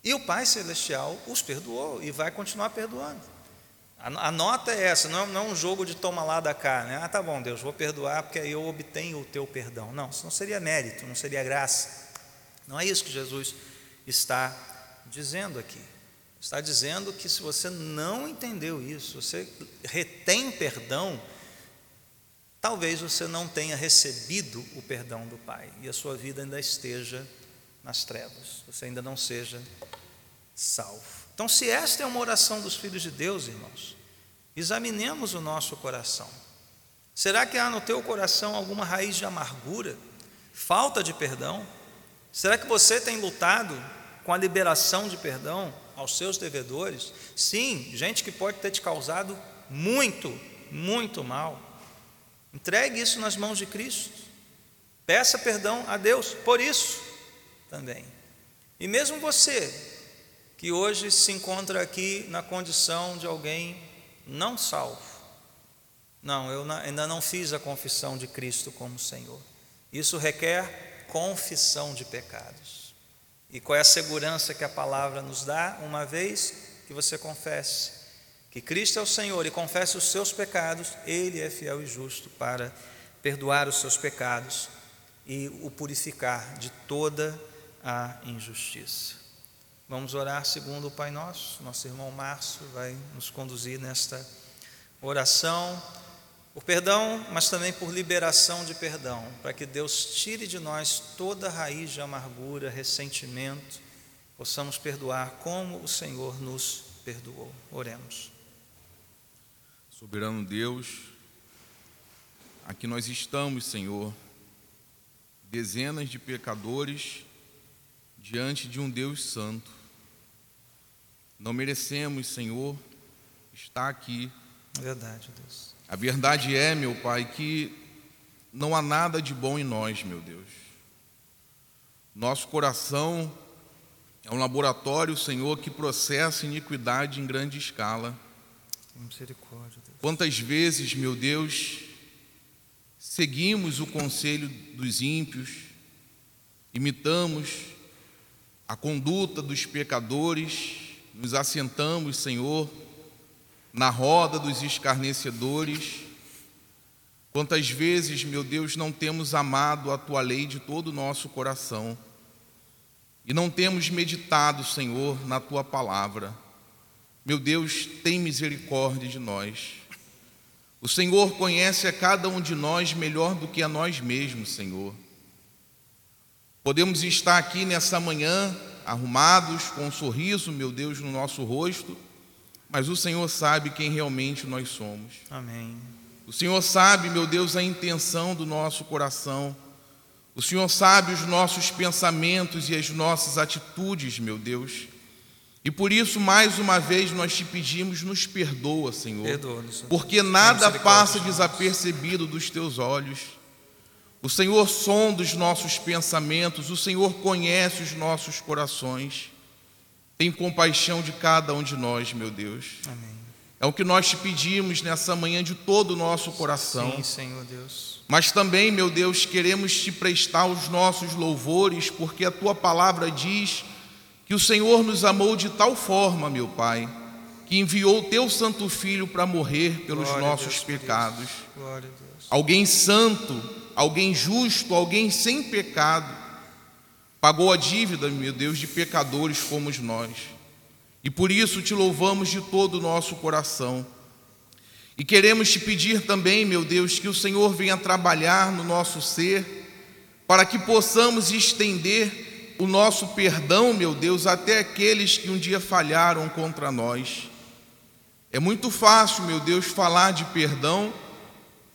Speaker 1: e o Pai Celestial os perdoou e vai continuar perdoando. A, a nota é essa, não, não é um jogo de toma lá da cá, né? Ah, tá bom, Deus, vou perdoar porque aí eu obtenho o teu perdão. Não, isso não seria mérito, não seria graça. Não é isso que Jesus está dizendo aqui. Está dizendo que se você não entendeu isso, você retém perdão, talvez você não tenha recebido o perdão do Pai e a sua vida ainda esteja nas trevas, você ainda não seja salvo. Então, se esta é uma oração dos filhos de Deus, irmãos, examinemos o nosso coração. Será que há no teu coração alguma raiz de amargura, falta de perdão? Será que você tem lutado com a liberação de perdão aos seus devedores? Sim, gente que pode ter te causado muito, muito mal. Entregue isso nas mãos de Cristo. Peça perdão a Deus por isso também. E mesmo você, que hoje se encontra aqui na condição de alguém não salvo. Não, eu ainda não fiz a confissão de Cristo como Senhor. Isso requer confissão de pecados. E qual é a segurança que a palavra nos dá? Uma vez que você confesse que Cristo é o Senhor e confesse os seus pecados, Ele é fiel e justo para perdoar os seus pecados e o purificar de toda a injustiça. Vamos orar segundo o Pai Nosso. Nosso irmão Márcio vai nos conduzir nesta oração por perdão, mas também por liberação de perdão, para que Deus tire de nós toda raiz de amargura, ressentimento, possamos perdoar como o Senhor nos perdoou. Oremos.
Speaker 4: Soberano Deus, aqui nós estamos, Senhor, dezenas de pecadores diante de um Deus santo. Não merecemos, Senhor, estar aqui.
Speaker 1: Verdade, Deus.
Speaker 4: A verdade é, meu Pai, que não há nada de bom em nós, meu Deus. Nosso coração é um laboratório, Senhor, que processa iniquidade em grande escala.
Speaker 1: Misericórdia, Deus.
Speaker 4: Quantas vezes, meu Deus, seguimos o conselho dos ímpios, imitamos a conduta dos pecadores, nos assentamos, Senhor, na roda dos escarnecedores. Quantas vezes, meu Deus, não temos amado a tua lei de todo o nosso coração e não temos meditado, Senhor, na tua palavra. Meu Deus, tem misericórdia de nós. O Senhor conhece a cada um de nós melhor do que a nós mesmos, Senhor. Podemos estar aqui nessa manhã arrumados, com um sorriso, meu Deus, no nosso rosto mas o Senhor sabe quem realmente nós somos.
Speaker 1: Amém.
Speaker 4: O Senhor sabe, meu Deus, a intenção do nosso coração. O Senhor sabe os nossos pensamentos e as nossas atitudes, meu Deus. E por isso, mais uma vez, nós te pedimos, nos perdoa, Senhor.
Speaker 1: Perdoa,
Speaker 4: porque nada passa desapercebido dos teus olhos. O Senhor sonda os nossos pensamentos, o Senhor conhece os nossos corações. Tem compaixão de cada um de nós, meu Deus.
Speaker 1: Amém.
Speaker 4: É o que nós te pedimos nessa manhã de todo o nosso coração.
Speaker 1: Sim, Senhor Deus.
Speaker 4: Mas também, meu Deus, queremos te prestar os nossos louvores, porque a tua palavra diz que o Senhor nos amou de tal forma, meu Pai, que enviou o teu santo filho para morrer pelos Glória nossos Deus, pecados.
Speaker 1: Glória a Deus.
Speaker 4: Alguém santo, alguém justo, alguém sem pecado Pagou a dívida, meu Deus, de pecadores como nós. E por isso te louvamos de todo o nosso coração. E queremos te pedir também, meu Deus, que o Senhor venha trabalhar no nosso ser, para que possamos estender o nosso perdão, meu Deus, até aqueles que um dia falharam contra nós. É muito fácil, meu Deus, falar de perdão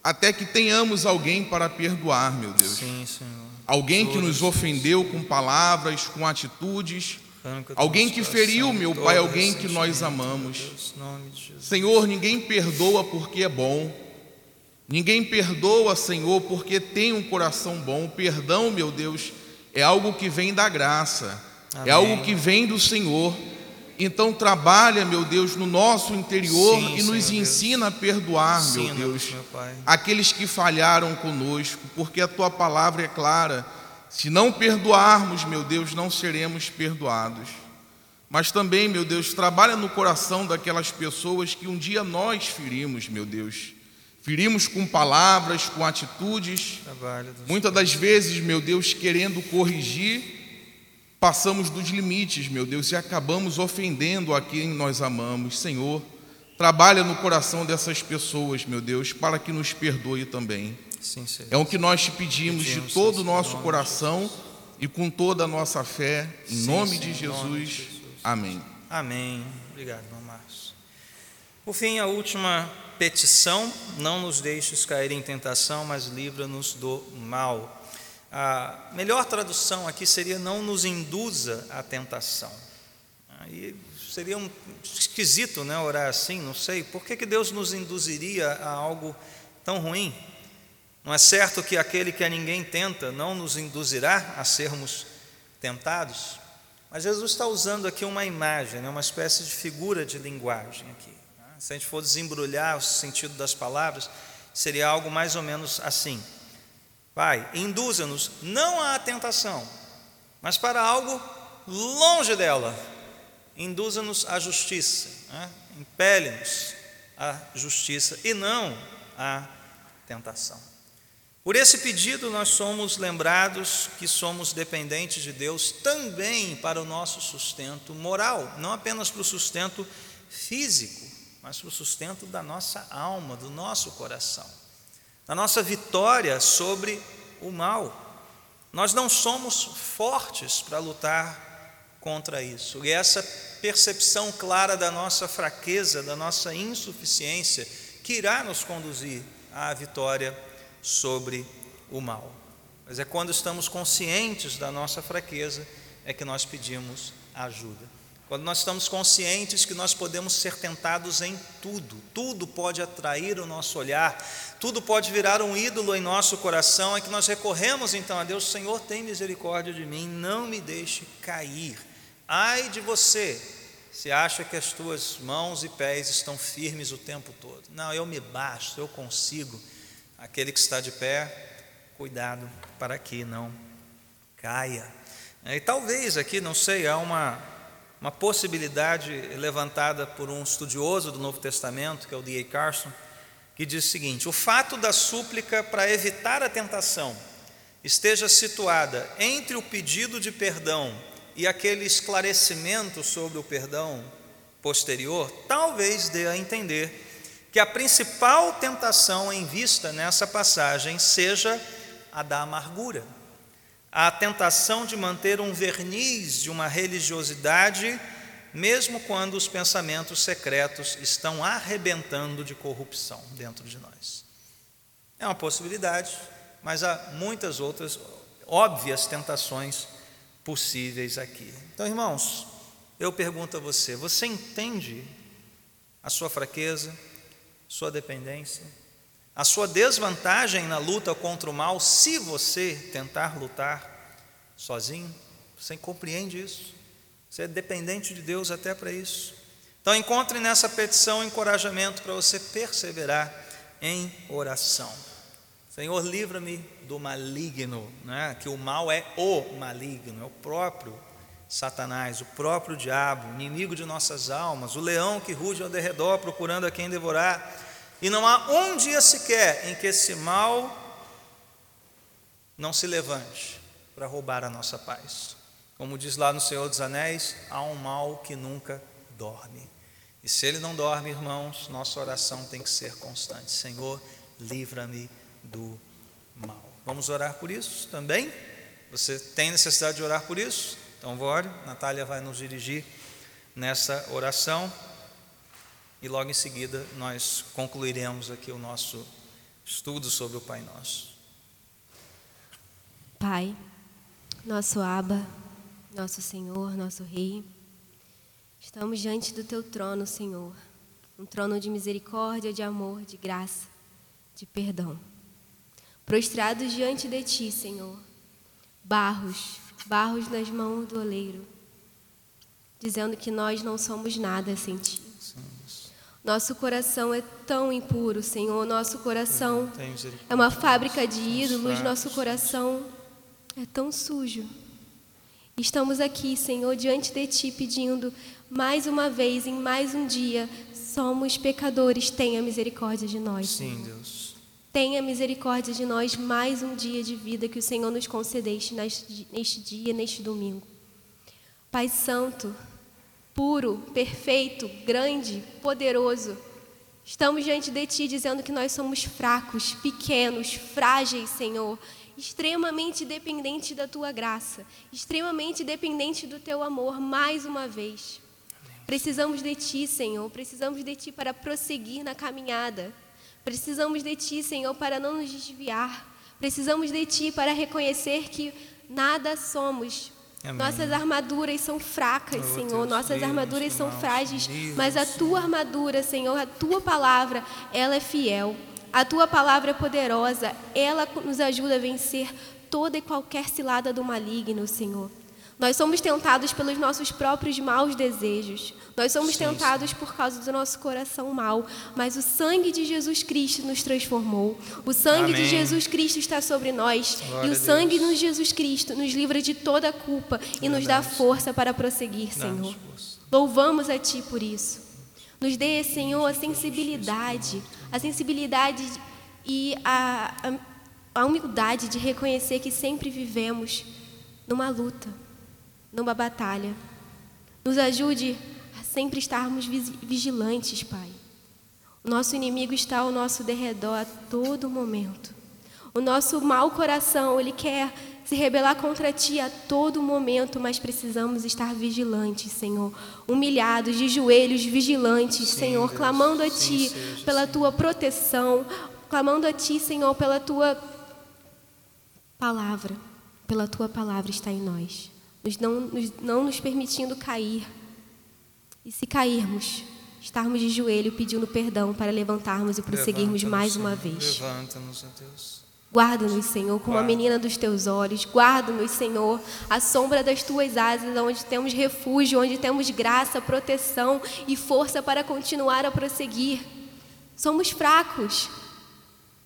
Speaker 4: até que tenhamos alguém para perdoar, meu Deus.
Speaker 1: Sim, Senhor
Speaker 4: alguém que nos ofendeu com palavras, com atitudes, Alguém que feriu, meu Pai, alguém que nós amamos. Senhor, ninguém perdoa porque é bom. Ninguém perdoa, Senhor, porque tem um coração bom. Perdão, meu Deus, é algo que vem da graça, é Amém. é algo que vem do Senhor. Então trabalha, meu Deus, no nosso interior Sim, e nos Senhor ensina Deus. a perdoar, Sim, meu Deus, meu aqueles que falharam conosco, porque a tua palavra é clara. Se não perdoarmos, meu Deus, não seremos perdoados. Mas também, meu Deus, trabalha no coração daquelas pessoas que um dia nós ferimos, meu Deus. Ferimos com palavras, com atitudes. Muitas das vezes, meu Deus, querendo corrigir, passamos dos limites, meu Deus, e acabamos ofendendo a quem nós amamos. Senhor, trabalha no coração dessas pessoas, meu Deus, para que nos perdoe também. Sim, é o que nós te pedimos, pedimos de todo o nosso coração e com toda a nossa fé, em sim, nome, de Jesus. nome de Jesus. Amém.
Speaker 1: Amém. Obrigado, irmão Márcio. Por fim, a última petição: não nos deixes cair em tentação, mas livra-nos do mal. A melhor tradução aqui seria: não nos induza à tentação. Aí seria um esquisito, né, orar assim, não sei. Por que, que Deus nos induziria a algo tão ruim? Não é certo que aquele que a ninguém tenta não nos induzirá a sermos tentados? Mas Jesus está usando aqui uma imagem, né, uma espécie de figura de linguagem aqui. Se a gente for desembrulhar o sentido das palavras, seria algo mais ou menos assim: Pai, induza-nos não à tentação, mas para algo longe dela. Induza-nos à justiça, né? impele-nos à justiça e não à tentação. Por esse pedido, nós somos lembrados que somos dependentes de Deus também para o nosso sustento moral, não apenas para o sustento físico mas para o sustento da nossa alma, do nosso coração, da nossa vitória sobre o mal. Nós não somos fortes para lutar contra isso. E essa percepção clara da nossa fraqueza, da nossa insuficiência, que irá nos conduzir à vitória sobre o mal. Mas é quando estamos conscientes da nossa fraqueza é que nós pedimos ajuda. Quando nós estamos conscientes que nós podemos ser tentados em tudo, tudo pode atrair o nosso olhar, tudo pode virar um ídolo em nosso coração, é que nós recorremos então a Deus: Senhor, tem misericórdia de mim, não me deixe cair. Ai de você, se acha que as tuas mãos e pés estão firmes o tempo todo. Não, eu me basto, eu consigo. Aquele que está de pé, cuidado para que não caia. E talvez aqui, não sei, há uma uma possibilidade levantada por um estudioso do Novo Testamento, que é o D.A. Carson, que diz o seguinte: o fato da súplica para evitar a tentação esteja situada entre o pedido de perdão e aquele esclarecimento sobre o perdão posterior, talvez dê a entender que a principal tentação em vista nessa passagem seja a da amargura a tentação de manter um verniz de uma religiosidade, mesmo quando os pensamentos secretos estão arrebentando de corrupção dentro de nós. É uma possibilidade, mas há muitas outras óbvias tentações possíveis aqui. Então, irmãos, eu pergunto a você: você entende a sua fraqueza, sua dependência? A sua desvantagem na luta contra o mal, se você tentar lutar sozinho, você compreende isso. Você é dependente de Deus até para isso. Então encontre nessa petição encorajamento para você perseverar em oração. Senhor, livra-me do maligno, né? que o mal é o maligno, é o próprio Satanás, o próprio diabo, inimigo de nossas almas, o leão que ruge ao derredor procurando a quem devorar. E não há um dia sequer em que esse mal não se levante para roubar a nossa paz. Como diz lá no Senhor dos Anéis, há um mal que nunca dorme. E se ele não dorme, irmãos, nossa oração tem que ser constante. Senhor, livra-me do mal. Vamos orar por isso também? Você tem necessidade de orar por isso? Então, ore. Natália vai nos dirigir nessa oração e logo em seguida nós concluiremos aqui o nosso estudo sobre o Pai Nosso.
Speaker 5: Pai, nosso Aba, nosso Senhor, nosso Rei. Estamos diante do teu trono, Senhor, um trono de misericórdia, de amor, de graça, de perdão. Prostrados diante de ti, Senhor, barros, barros nas mãos do oleiro, dizendo que nós não somos nada sem ti. Nosso coração é tão impuro, Senhor. Nosso coração é uma fábrica de ídolos. Nosso coração é tão sujo. Estamos aqui, Senhor, diante de Ti, pedindo mais uma vez, em mais um dia, somos pecadores, tenha misericórdia de nós.
Speaker 1: Sim, Deus.
Speaker 5: Tenha misericórdia de nós mais um dia de vida que o Senhor nos concedeste neste dia, neste domingo. Pai Santo, puro, perfeito, grande, poderoso. Estamos diante de Ti dizendo que nós somos fracos, pequenos, frágeis, Senhor, extremamente dependentes da Tua graça, extremamente dependentes do Teu amor, mais uma vez. Precisamos de Ti, Senhor, precisamos de Ti para prosseguir na caminhada. Precisamos de Ti, Senhor, para não nos desviar. Precisamos de Ti para reconhecer que nada somos Amém. Nossas armaduras são fracas, oh, Senhor. Deus, Nossas Deus, armaduras são frágeis, Deus, mas a tua armadura, Senhor, a tua palavra, ela é fiel. A tua palavra é poderosa, ela nos ajuda a vencer toda e qualquer cilada do maligno, Senhor. Nós somos tentados pelos nossos próprios maus desejos. Nós somos sim, tentados sim. por causa do nosso coração mau. Mas o sangue de Jesus Cristo nos transformou. O sangue Amém. de Jesus Cristo está sobre nós. Glória e o sangue de Jesus Cristo nos livra de toda a culpa e nos dá força para prosseguir, Senhor. Louvamos a Ti por isso. Nos dê, Senhor, a sensibilidade, a sensibilidade e a, a, a humildade de reconhecer que sempre vivemos numa luta numa batalha. Nos ajude a sempre estarmos vigilantes, Pai. O nosso inimigo está ao nosso derredor a todo momento. O nosso mau coração, ele quer se rebelar contra ti a todo momento, mas precisamos estar vigilantes, Senhor. Humilhados, de joelhos, vigilantes, Sim, Senhor, Deus. clamando a ti pela tua proteção, clamando a ti, Senhor, pela tua palavra. Pela tua palavra está em nós nos não, nos, não nos permitindo cair. E se cairmos, estarmos de joelho pedindo perdão para levantarmos e prosseguirmos mais uma vez.
Speaker 1: Levanta-nos, Deus.
Speaker 5: Guarda-nos, Senhor, como a menina dos teus olhos. Guarda-nos, Senhor, à sombra das tuas asas, onde temos refúgio, onde temos graça, proteção e força para continuar a prosseguir. Somos fracos,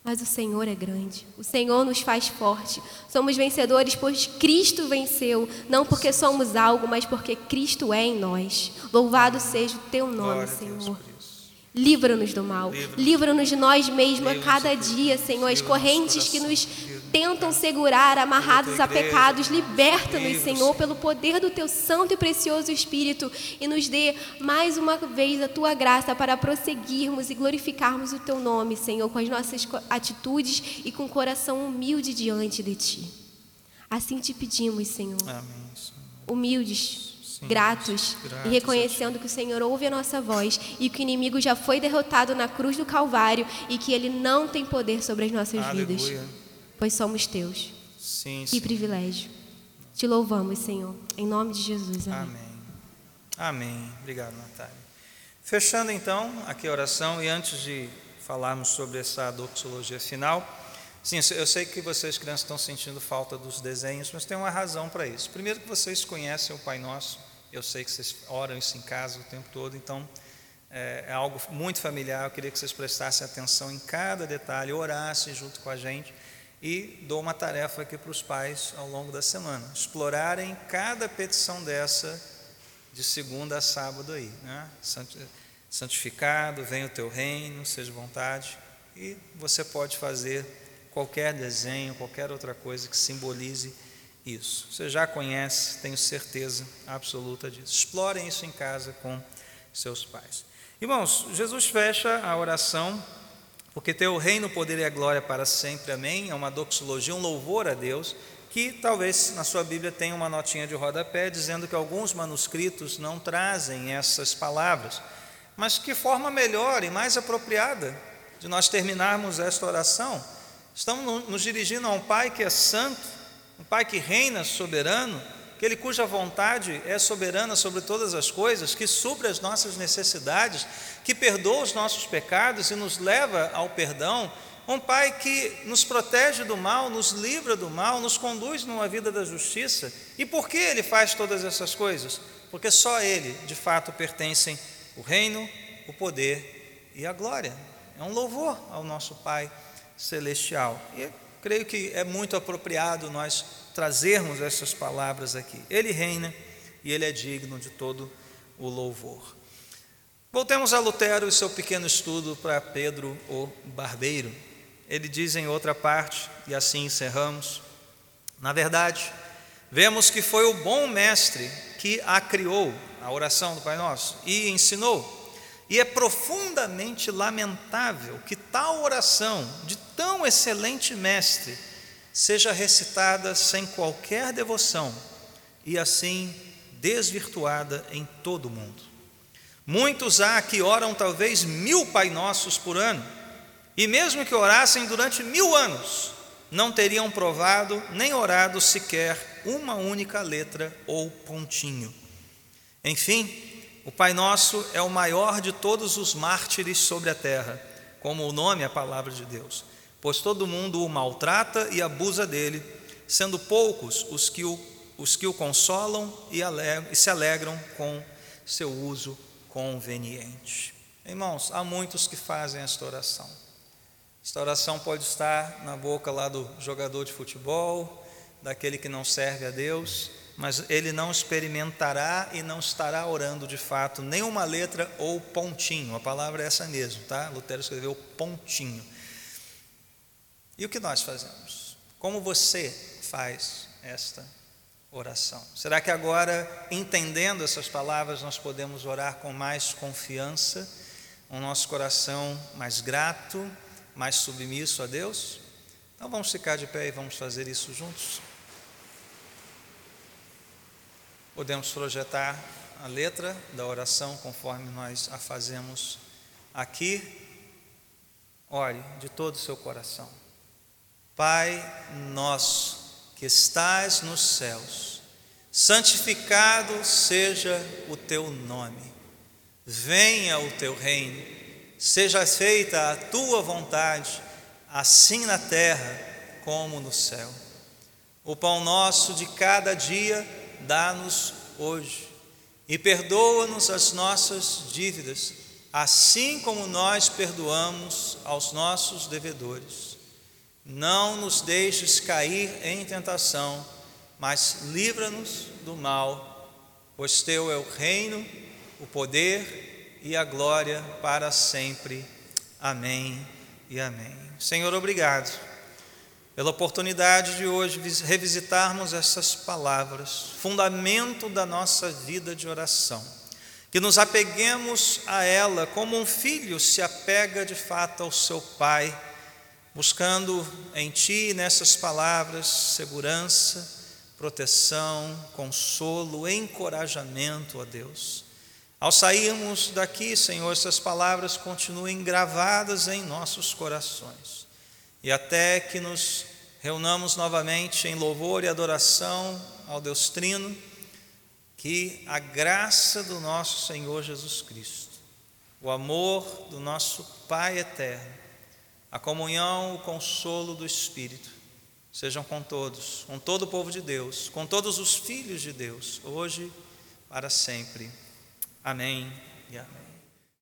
Speaker 5: mas o Senhor é grande, o Senhor nos faz forte. Somos vencedores, pois Cristo venceu, não porque somos algo, mas porque Cristo é em nós. Louvado seja o teu nome, Senhor. Livra-nos do mal, livra-nos de nós mesmos a cada dia, Senhor. As correntes que nos tentam segurar, amarrados a pecados. Liberta-nos, Senhor, pelo poder do teu santo e precioso Espírito e nos dê mais uma vez a tua graça para prosseguirmos e glorificarmos o teu nome, Senhor, com as nossas atitudes e com o coração humilde diante de ti. Assim te pedimos, Senhor. Amém. Humildes, gratos, gratos, e reconhecendo que o Senhor ouve a nossa voz e que o inimigo já foi derrotado na cruz do Calvário e que ele não tem poder sobre as nossas Aleluia. vidas pois somos teus.
Speaker 1: Sim,
Speaker 5: que privilégio. Te louvamos, Senhor, em nome de Jesus.
Speaker 1: Amém. Amém. Amém. Obrigado, Natália. Fechando então aqui a oração e antes de falarmos sobre essa doxologia final, sim, eu sei que vocês crianças estão sentindo falta dos desenhos, mas tem uma razão para isso. Primeiro que vocês conhecem o Pai Nosso, eu sei que vocês oram isso em casa o tempo todo, então é, é algo muito familiar. Eu queria que vocês prestassem atenção em cada detalhe, orassem junto com a gente e dou uma tarefa aqui para os pais ao longo da semana: explorarem cada petição dessa de segunda a sábado aí. Né? Santificado, venha o teu reino, seja vontade. E você pode fazer qualquer desenho, qualquer outra coisa que simbolize isso. Você já conhece, tenho certeza absoluta disso. Explorem isso em casa com seus pais. Irmãos, Jesus fecha a oração porque teu reino, poder e a glória para sempre, amém. É uma doxologia, um louvor a Deus, que talvez na sua Bíblia tenha uma notinha de rodapé dizendo que alguns manuscritos não trazem essas palavras, mas que forma melhor e mais apropriada de nós terminarmos esta oração. Estamos nos dirigindo a um Pai que é santo, um Pai que reina soberano, aquele cuja vontade é soberana sobre todas as coisas, que supre as nossas necessidades, que perdoa os nossos pecados e nos leva ao perdão, um Pai que nos protege do mal, nos livra do mal, nos conduz numa vida da justiça. E por que Ele faz todas essas coisas? Porque só Ele, de fato, pertencem o reino, o poder e a glória. É um louvor ao nosso Pai celestial. E creio que é muito apropriado nós trazermos essas palavras aqui. Ele reina e ele é digno de todo o louvor. Voltemos a Lutero e seu pequeno estudo para Pedro o Barbeiro. Ele diz em outra parte, e assim encerramos: Na verdade, vemos que foi o bom mestre que a criou, a oração do Pai Nosso, e ensinou. E é profundamente lamentável que tal oração de tão excelente mestre seja recitada sem qualquer devoção e assim desvirtuada em todo o mundo. Muitos há que oram talvez mil Pai Nossos por ano, e mesmo que orassem durante mil anos, não teriam provado nem orado sequer uma única letra ou pontinho. Enfim, o Pai Nosso é o maior de todos os mártires sobre a terra, como o nome é a palavra de Deus, pois todo mundo o maltrata e abusa dele, sendo poucos os que o, os que o consolam e, alegram, e se alegram com seu uso conveniente. Irmãos, há muitos que fazem esta oração. Esta oração pode estar na boca lá do jogador de futebol, daquele que não serve a Deus, mas ele não experimentará e não estará orando de fato nenhuma letra ou pontinho. A palavra é essa mesmo, tá? Lutero escreveu pontinho. E o que nós fazemos? Como você faz esta oração? Será que agora, entendendo essas palavras, nós podemos orar com mais confiança, o nosso coração mais grato, mais submisso a Deus? Então vamos ficar de pé e vamos fazer isso juntos. Podemos projetar a letra da oração conforme nós a fazemos aqui. Ore de todo o seu coração. Pai nosso que estás nos céus, santificado seja o teu nome. Venha o teu reino seja feita a tua vontade, assim na terra como no céu. O pão nosso de cada dia dá-nos hoje, e perdoa-nos as nossas dívidas, assim como nós perdoamos aos nossos devedores. Não nos deixes cair em tentação, mas livra-nos do mal, pois teu é o reino, o poder e a glória para sempre. Amém e amém. Senhor, obrigado pela oportunidade de hoje revisitarmos essas palavras, fundamento da nossa vida de oração. Que nos apeguemos a ela como um filho se apega de fato ao seu pai, buscando em ti, nessas palavras, segurança, proteção, consolo, encorajamento a Deus. Ao sairmos daqui, Senhor, essas palavras continuem gravadas em nossos corações. E até que nos reunamos novamente em louvor e adoração ao Deus Trino, que a graça do nosso Senhor Jesus Cristo, o amor do nosso Pai eterno, a comunhão, o consolo do Espírito, sejam com todos, com todo o povo de Deus, com todos os filhos de Deus, hoje para sempre. Amém e amém.